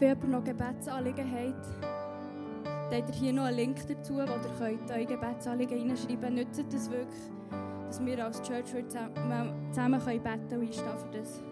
Wenn jemand noch Gebetsanliegen hat, dann habt ihr hier noch einen Link dazu, wo ihr könnt eure Gebetsanliegen hinschreiben könnt. Nützt das wirklich, dass wir als Church zusammen, beten können und einstehen für das.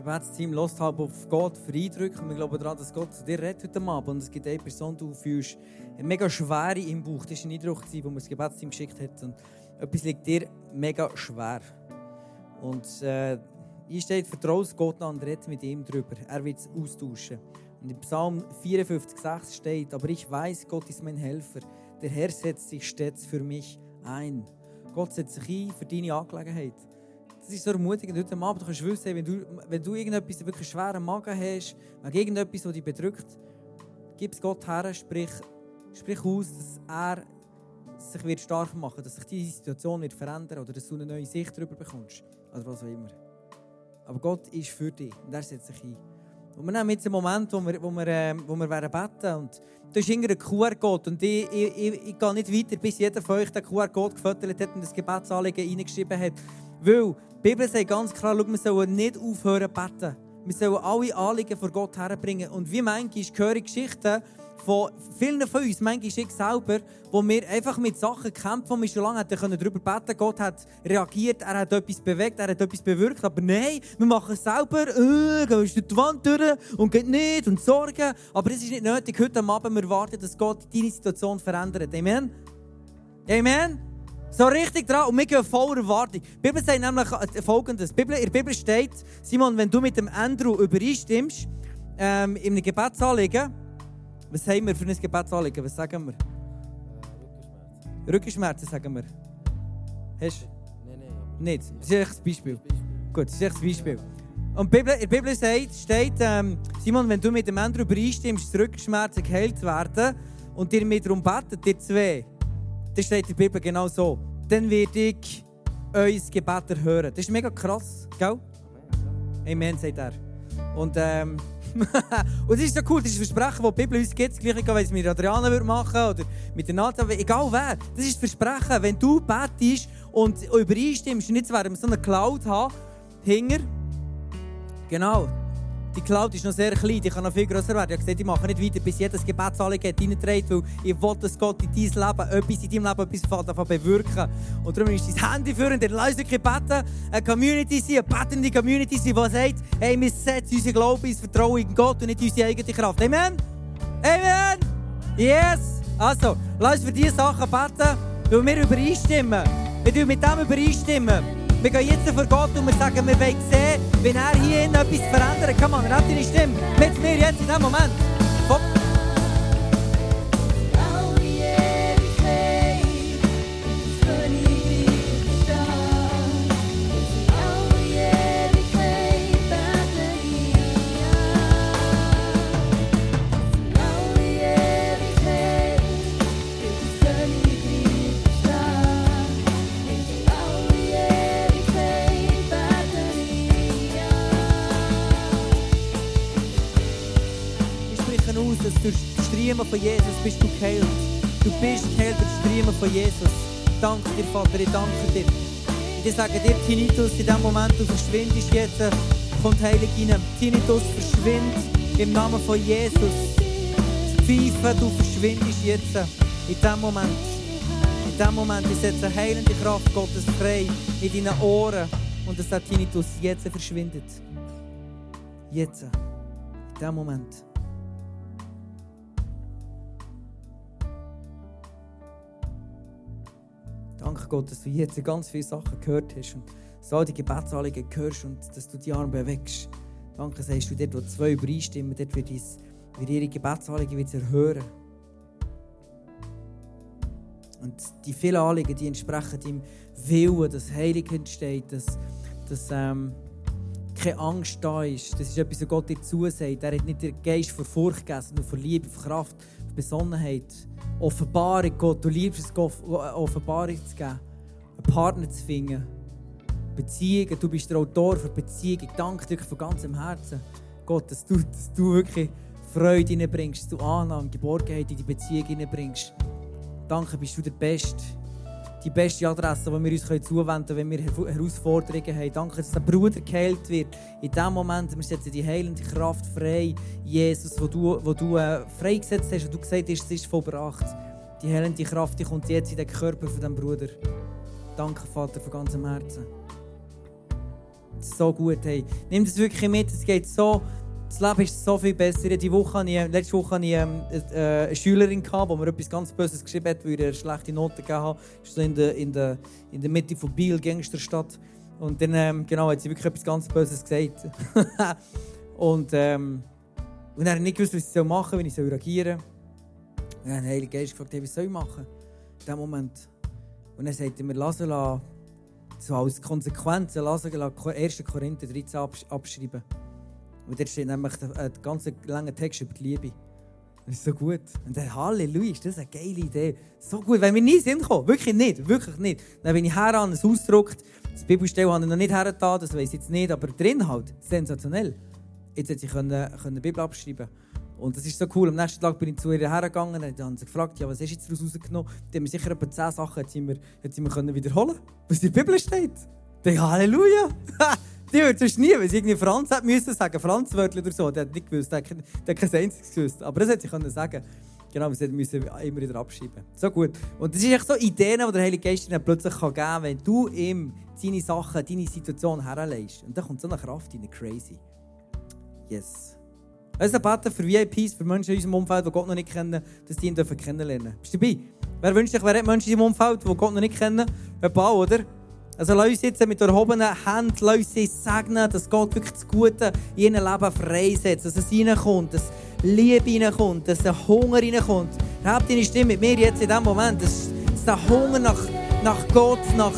Gebetsteam lässt halt auf Gott für Eindrücke. Wir glauben daran, dass Gott zu dir redet heute Abend. Und es gibt eine Person, du fühlst mega Schwere im Bauch. Das war ein Eindruck, den mir das Gebetsteam geschickt hat. Und etwas liegt dir mega schwer. Und äh, hier steht, vertraue Gott an und red mit ihm darüber. Er wird es austauschen. Und in Psalm 54,6 steht, aber ich weiß, Gott ist mein Helfer. Der Herr setzt sich stets für mich ein. Gott setzt sich ein für deine Angelegenheit das ist so ermutigend heute Abend. Du kannst wissen, wenn du, wenn du irgendetwas wirklich schweren Magen hast, wegen irgendetwas, das dich bedrückt, gib es Gott her, sprich, sprich aus, dass er sich wird stark machen dass sich diese Situation wird verändern oder dass du eine neue Sicht darüber bekommst. Oder was auch immer. Aber Gott ist für dich und er setzt sich ein. Und wir nehmen jetzt einen Moment, wo wir, wo wir, äh, wo wir werden beten und da ist irgendein QR-Code und ich, ich, ich, ich gehe nicht weiter, bis jeder von euch den QR-Code gefüttert hat und das Gebetsanliegen reingeschrieben hat. Weil die Bibel sagt ganz klar, schau, wir sollen nicht aufhören zu beten. Wir sollen alle Anliegen vor Gott herbringen. Und wie manchmal höre ich Geschichten von vielen von uns, manchmal ich selber, wo wir einfach mit Sachen kämpfen, wo wir schon lange hätten darüber beten können. Gott hat reagiert, er hat etwas bewegt, er hat etwas bewirkt. Aber nein, wir machen es selber, äh, gehen durch die Wand durch und geht nicht und sorgen. Aber es ist nicht nötig. Heute Abend wir warten, dass Gott deine Situation verändert. Amen? Amen? So richtig dran und wir gehen voller Erwartung. Die Bibel sagt nämlich folgendes. in der Bibel steht, Simon, wenn du mit dem Andrew übereinstimmst, ähm, in einem Gebetsanliegen, was haben wir für ein Gebetsanliegen? Was sagen wir? Äh, Rückenschmerzen. Rückenschmerzen sagen wir. Hast du? Nein, nein. Nicht? Das ist echt ein Beispiel. Gut, das ist echt ein Beispiel. Und in der Bibel steht, steht ähm, Simon, wenn du mit dem Andrew übereinstimmst, dass Rückenschmerzen geheilt werden und dir mit darum betet, dir zwei, das steht in der Bibel genau so. Dann werde ich euer Gebet erhören. Das ist mega krass, gell? Amen, sagt er. Und, ähm, und das ist so cool, das ist ein Versprechen, das die Bibel uns gibt. Das gleiche, wenn es mit Adriana machen oder mit der Nathan, egal wer. Das ist das Versprechen, wenn du betest und übereinstimmst, nicht werden wir so eine Cloud haben, hinger. Genau, die Cloud ist noch sehr klein, die kann noch viel größer werden. Ich habe gesagt, ich mache nicht weiter, bis jedes Gebetsanliegen hineinträgt, weil ich will, dass Gott in dein Leben etwas, in deinem Leben etwas davon bewirken Und darum ist dein Handy für und lass uns beten, eine Community sein, eine betende Community sein, die sagt, hey, wir setzen unseren Glauben ins Vertrauen in Gott und nicht unsere eigene Kraft. Amen? Amen? Yes! Also, lass uns für diese Sachen beten, weil wir übereinstimmen. Wir mit dem übereinstimmen. Wir gehen jetzt vor Gott und wir sagen, wir wollen sehen, wenn er hier etwas verändert. Komm on, habt deine Stimme mit mir jetzt in diesem Moment. Bist du geheilt. Du bist geheilt durch die Striemen von Jesus. Danke dir, Vater, ich danke dir. Ich sage dir, Tinnitus, in dem Moment, du verschwindest jetzt, kommt Heilig rein. Tinnitus verschwindet im Namen von Jesus. Pfeife, du verschwindest jetzt in dem Moment. In dem Moment, ich setze heilende Kraft Gottes frei in deinen Ohren und dass der Tinnitus jetzt verschwindet. Jetzt. In dem Moment. Gott, dass du jetzt ganz viele Sachen gehört hast und so die Gebetsanliegen hörst und dass du die Arme bewegst. Danke, sagst du, dort, wo zwei übereinstimmen, dort wird, dein, wird ihre Gebetsanliegen wieder erhören. Und die vielen Anliegen, die entsprechen deinem Willen, dass Heilig entsteht, dass, dass ähm, keine Angst da ist. Das ist etwas, was Gott dir zusagt. Er hat nicht den Geist vor Furcht gegeben, sondern vor Liebe, vor Kraft, vor Besonnenheit. Offenbarung, Gott. Du liebst es, Gott, Offenbarung zu geben. Einen Partner zu finden. Beziehungen. Du bist der Autor für Beziehungen. Ich danke dir von ganzem Herzen, Gott, dass du, dass du wirklich Freude hineinbringst, dass du Annahme, Geborgenheit in die Beziehung hineinbringst. Danke, bist du der Beste. Die beste Adresse, die wir uns zuwenden können, wenn wir Herausforderungen haben. Danke, dass der Bruder geheilt wird. In dem Moment, wir setzen die heilende Kraft frei, Jesus, wo du, wo du äh, freigesetzt hast, wo du gesagt hast, es ist vollbracht. Die heilende Kraft die kommt jetzt in den Körper von diesem Bruder. Danke, Vater, von ganzem Herzen. So gut, hey. Nimm das wirklich mit, es geht so das Leben ist so viel besser. Die Woche ich, letzte Woche hatte ich ähm, äh, eine Schülerin, die mir etwas ganz Böses geschrieben hat, weil ich eine schlechte Note gegeben habe. Das so in der, in, der, in der Mitte von Biel, Gangsterstadt. Und dann ähm, genau, hat sie wirklich etwas ganz Böses gesagt. und, ähm, und dann habe ich nicht gewusst, was ich machen soll, wie ich reagieren soll. Und dann habe ich Heilige Geist gefragt, hey, was soll ich machen? In diesem Moment. Und dann sagte er mir, lass so als Konsequenz, lass 1. Korinther 13 abschreiben. Und dort steht nämlich ein ganz langer Text über die Liebe. Das ist so gut. Und dann, Halleluja, ist das eine geile Idee. So gut, wenn wir nie sind gekommen. Wirklich nicht, wirklich nicht. Dann bin ich her an, es ausgedruckt. Das Bibelstelle habe ich noch nicht hergetan, das weiß ich jetzt nicht. Aber drin halt, sensationell. Jetzt hätte ich können, können die Bibel abschreiben und das ist so cool. Am nächsten Tag bin ich zu ihr hergegangen und habe sie gefragt, ja, was du jetzt daraus rausgenommen? Die haben mir sicher etwa 10 Sachen mir, hat sie mir können wiederholen was in der Bibel steht. Dann, Halleluja! Die würde sonst nie, wenn sie irgendwie Franz hätte müssen sagen, Franz Wörtler oder so, der hat nicht gewusst, der hat kein einziges gewusst. Aber das hätte sie können sagen. Genau, sie müssen immer wieder abschreiben. So gut. Und das ist echt so Ideen, die der Heilige Geist ihnen plötzlich geben kann, wenn du ihm deine Sachen, deine Situation herlegst. Und dann kommt so eine Kraft rein, crazy. Yes. Also beten für VIPs, für Menschen in unserem Umfeld, die Gott noch nicht kennen, dass die ihn kennenlernen dürfen. Bist du dabei? Wer wünscht sich, wer hat Menschen in seinem Umfeld, die Gott noch nicht kennen? Ein paar, oder? Also lass uns jetzt mit erhobenen Händen lass uns segnen, dass Gott wirklich das Gute in ihrem Leben freisetzt, dass es reinkommt, dass Liebe reinkommt, dass der Hunger reinkommt. Habt deine Stimme mit mir jetzt in diesem Moment, dass, dass der Hunger nach, nach Gott, nach,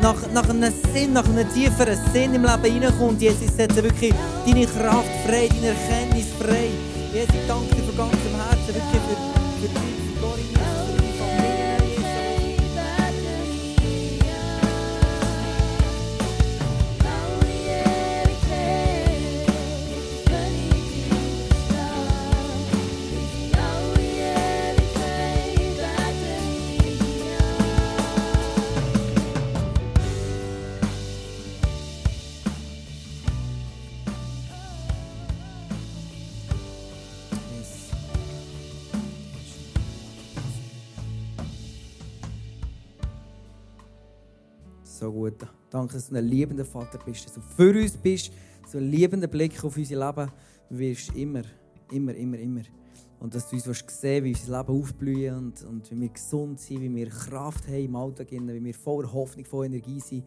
nach, nach einem Sinn, nach einem tieferen Sinn im Leben reinkommt. Jesus, setze wirklich deine Kraft frei, deine Erkenntnis frei. Jesus, ich danke dir von ganzem Herzen wirklich für, für dich. So gut. Danke, dass du ein liebender Vater bist, dass du für uns bist, so ein liebender Blick auf unser Leben wirst. Immer, immer, immer, immer. Und dass du uns sehen wie unser Leben aufblühen und, und wie wir gesund sind, wie wir Kraft haben im Alltag, wie wir voller Hoffnung, voller Energie sind.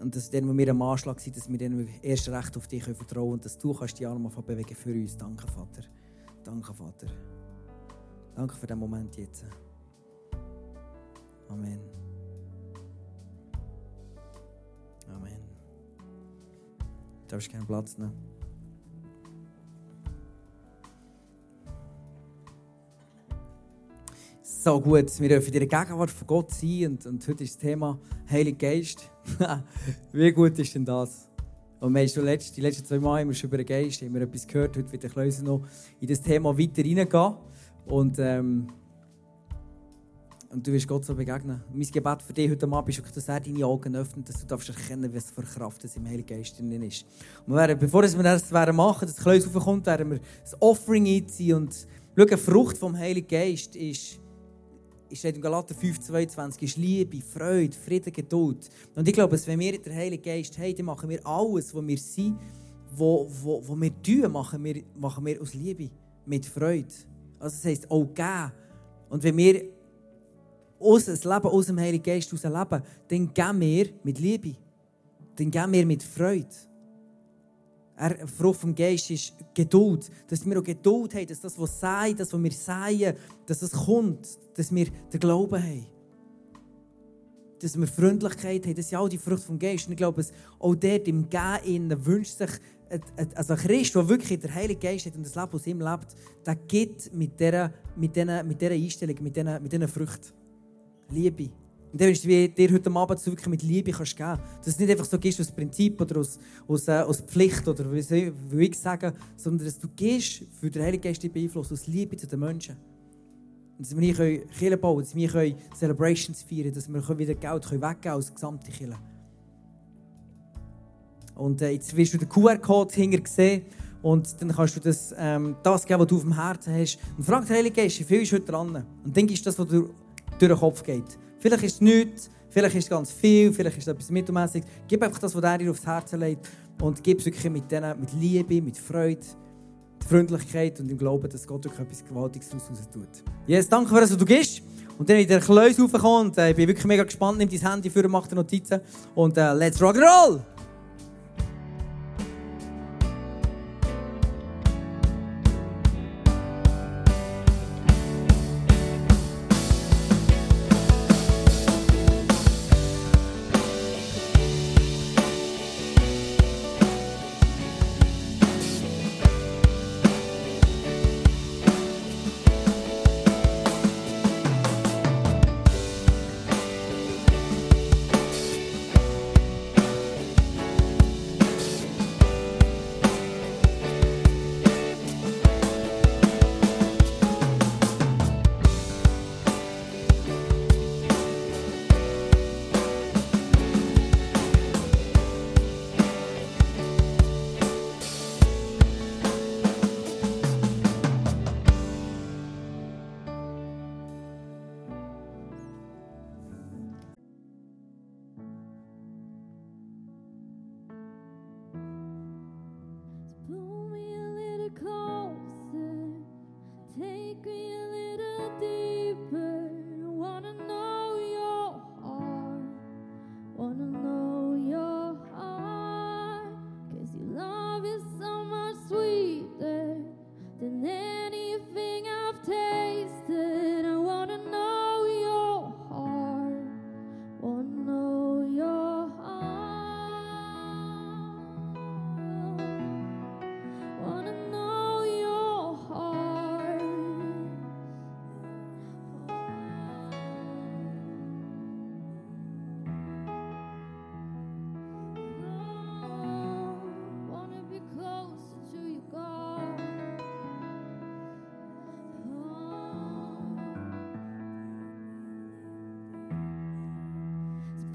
Und dass dann, wo wir am Anschlag sind, dass wir dann erst recht auf dich vertrauen und dass du kannst die Arme bewegen für uns. Danke, Vater. Danke, Vater. Danke für den Moment jetzt. Amen. Du darfst keinen Platz nehmen. So gut, wir dürfen in der Gegenwart von Gott sein und, und heute ist das Thema Heiliger Geist. Wie gut ist denn das? Und wir haben schon die letzten zwei Mal wir schon über den Geist haben wir etwas gehört. Heute wird ich noch in das Thema weiter reingehen. Und, ähm, und du wirst Gott so begegnen. Mein Gebet für dich heute Abend ist, dass er deine Augen öffnet, dass du darfst erkennen was für Kraft das im Heiligen Geist drin ist. Und wir werden, bevor wir das machen, dass das Kleus raufkommt, werden wir das Offering einziehen. Und schau, eine Frucht vom Heiligen Geist ist ist in Galater 5,22 ist Liebe, Freude, Frieden, Geduld. Und ich glaube, wenn wir den Heiligen Geist haben, dann machen wir alles, was wir sind, was wir tun, machen wir, machen wir aus Liebe, mit Freude. Also das heisst auch geben. Und wenn wir aus das Leben aus dem Heiligen Geist heraus leben, dann geben wir mit Liebe. Dann geben wir mit Freude. Er, Frucht vom Geist ist Geduld. Dass wir auch Geduld haben, dass das, was sei, das, was wir sagen, dass es kommt, dass wir den Glauben haben. Dass wir Freundlichkeit haben, das sind all die Frucht vom Geist. Und ich glaube, auch dort im Gehen wünscht sich also ein Christ, der wirklich der Heilige Geist hat und das Leben aus ihm lebt, der gibt mit dieser, mit dieser, mit dieser Einstellung, mit diesen, mit diesen Früchten Liebe. Und dann ist wie dir heute Abend wirklich mit Liebe kannst geben kannst. Dass es nicht einfach so gehst aus Prinzip oder aus, aus, äh, aus Pflicht oder wie will ich sagen, sondern dass du gehst für den Heiligen Geist beeinflusst, aus Liebe zu den Menschen. Und dass wir hier Kirche bauen dass wir hier Celebrations feiern dass wir wieder Geld weggeben können aus gesamten Kirche. Und äh, jetzt wirst du den QR-Code hinter sehen und dann kannst du das, ähm, das geben, was du auf dem Herzen hast. Und frag den Heiligen Geist, wie viel ist heute dran? Und dann ist das, was dir durch den Kopf geht. Vielleicht ist es nichts, vielleicht ist es ganz viel, vielleicht ist es etwas mittelmäßig. Gib einfach das, was er dir aufs Herz legt und gib es wirklich mit, denen, mit Liebe, mit Freude, mit Freundlichkeit und im Glauben, dass Gott wirklich etwas Gewaltiges daraus tut. Yes, danke für das, was du gibst. Und dann in der Kleus raufkommt. Äh, ich bin wirklich mega gespannt. Nimm dein Handy für, mach dir Notizen. Und uh, let's rock and roll!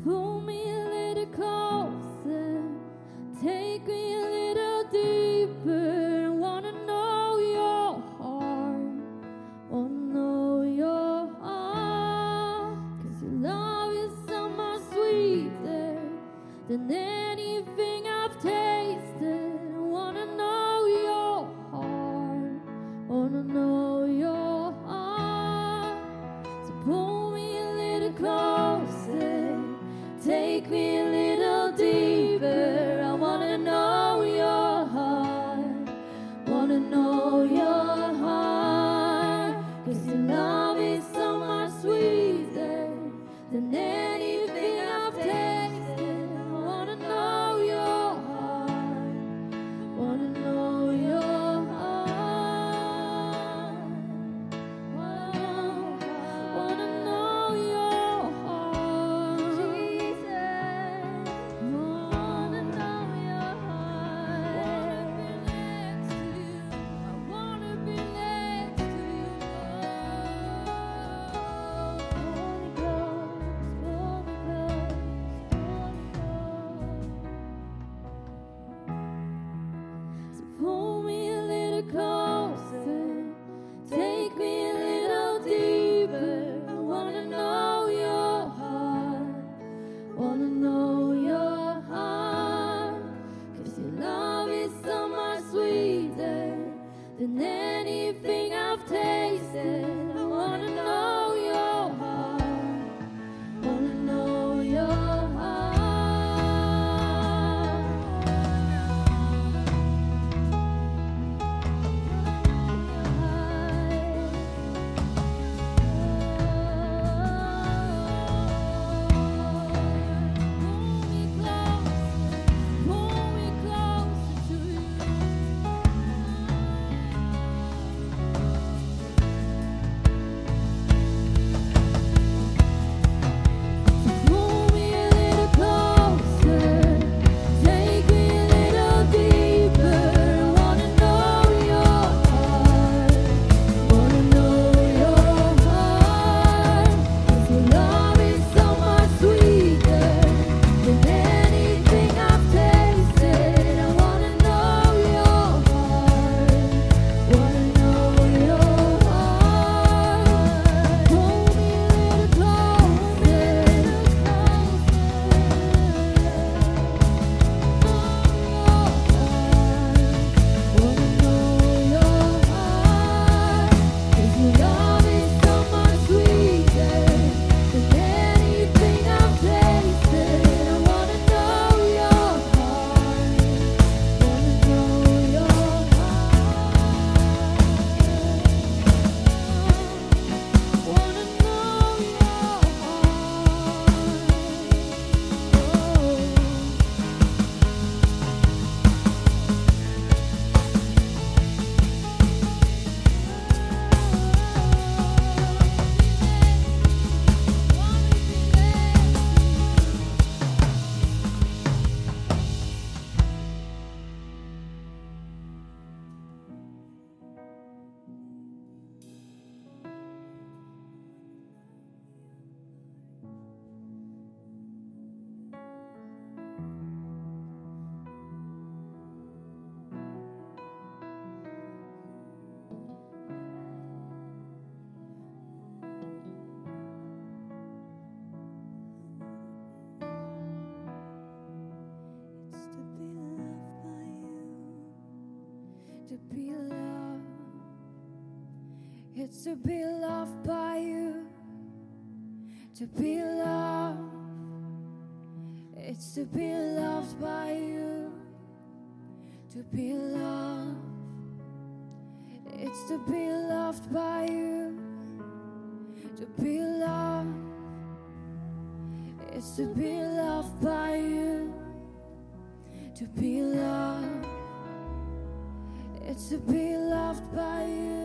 pull me to be loved. It's to be loved by you. To be loved. It's to be loved by you. To be loved. It's to be loved by you. To be loved. It's to be loved by you. To be loved. It's to be loved by you.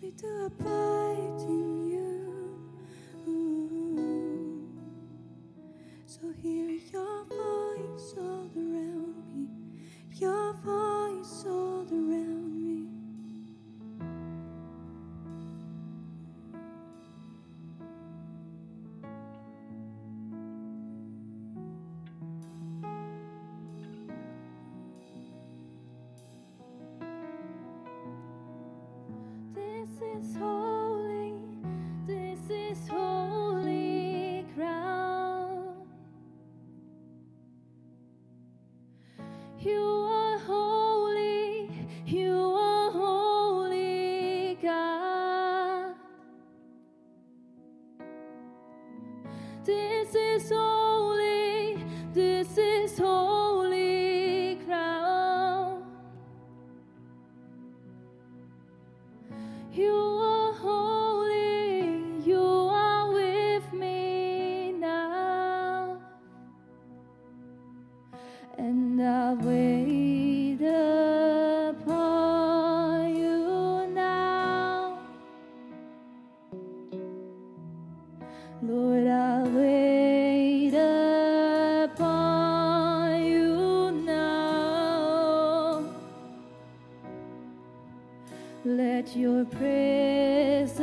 we do abide à. Let your presence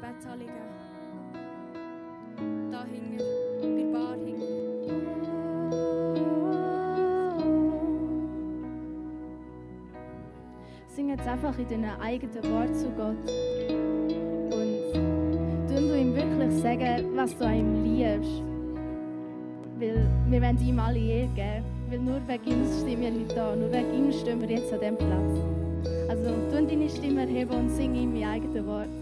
Gebet anlegen. Da hinten, bei der Bar hinten. Sing jetzt einfach in deinen eigenen Wort zu Gott. Und du ihm wirklich sagen, was du an ihm liebst. Weil wir wollen ihm alle Ehre geben. Weil nur wegen ihm stehen wir heute da. Nur wegen ihm stehen wir jetzt an diesem Platz. Also, tu deine Stimme erheben und sing ihm mein eigenes Wort.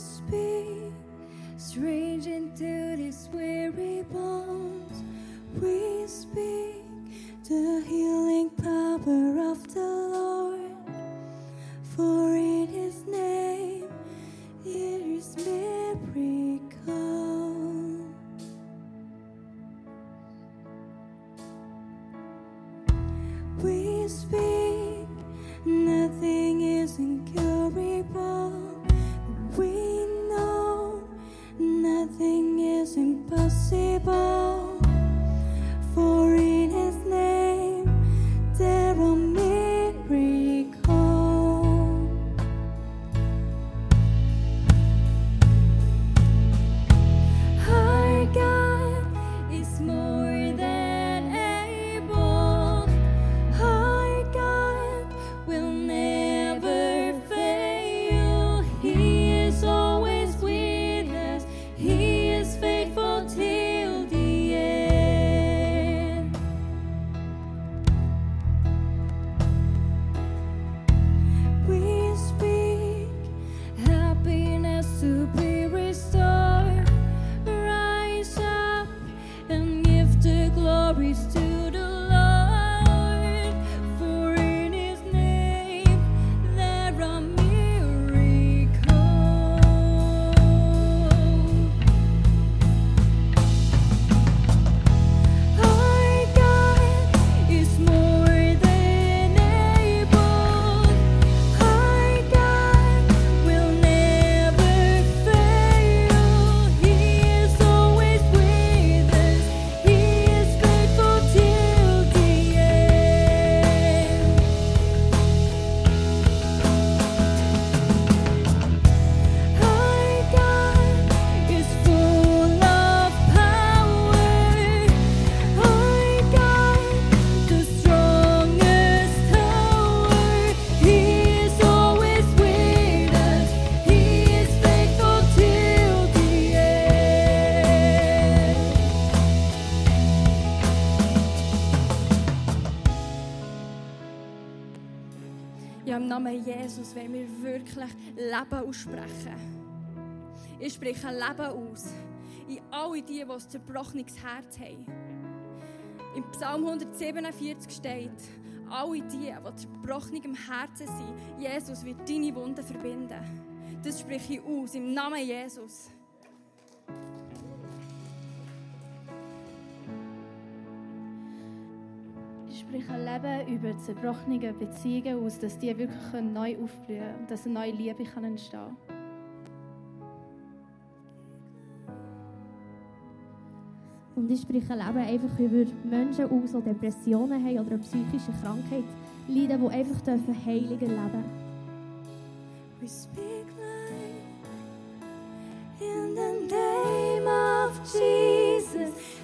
speak. Ja, im Namen Jesus werden wir wirklich Leben aussprechen. Ich spreche Leben aus in alle die, die ein zerbrochenes Herz haben. Im Psalm 147 steht, alle die, die zerbrochen im Herzen sind, Jesus wird deine Wunden verbinden. Das spreche ich aus, im Namen Jesus. spreche Leben über zerbrochene Beziehungen aus, dass die wirklich neu aufblühen und dass eine neue Liebe kann entstehen kann. Und ich spreche Leben einfach über Menschen aus, die Depressionen haben oder eine psychische Krankheit leiden, die einfach dürfen heiliger leben We speak life in the name of Jesus.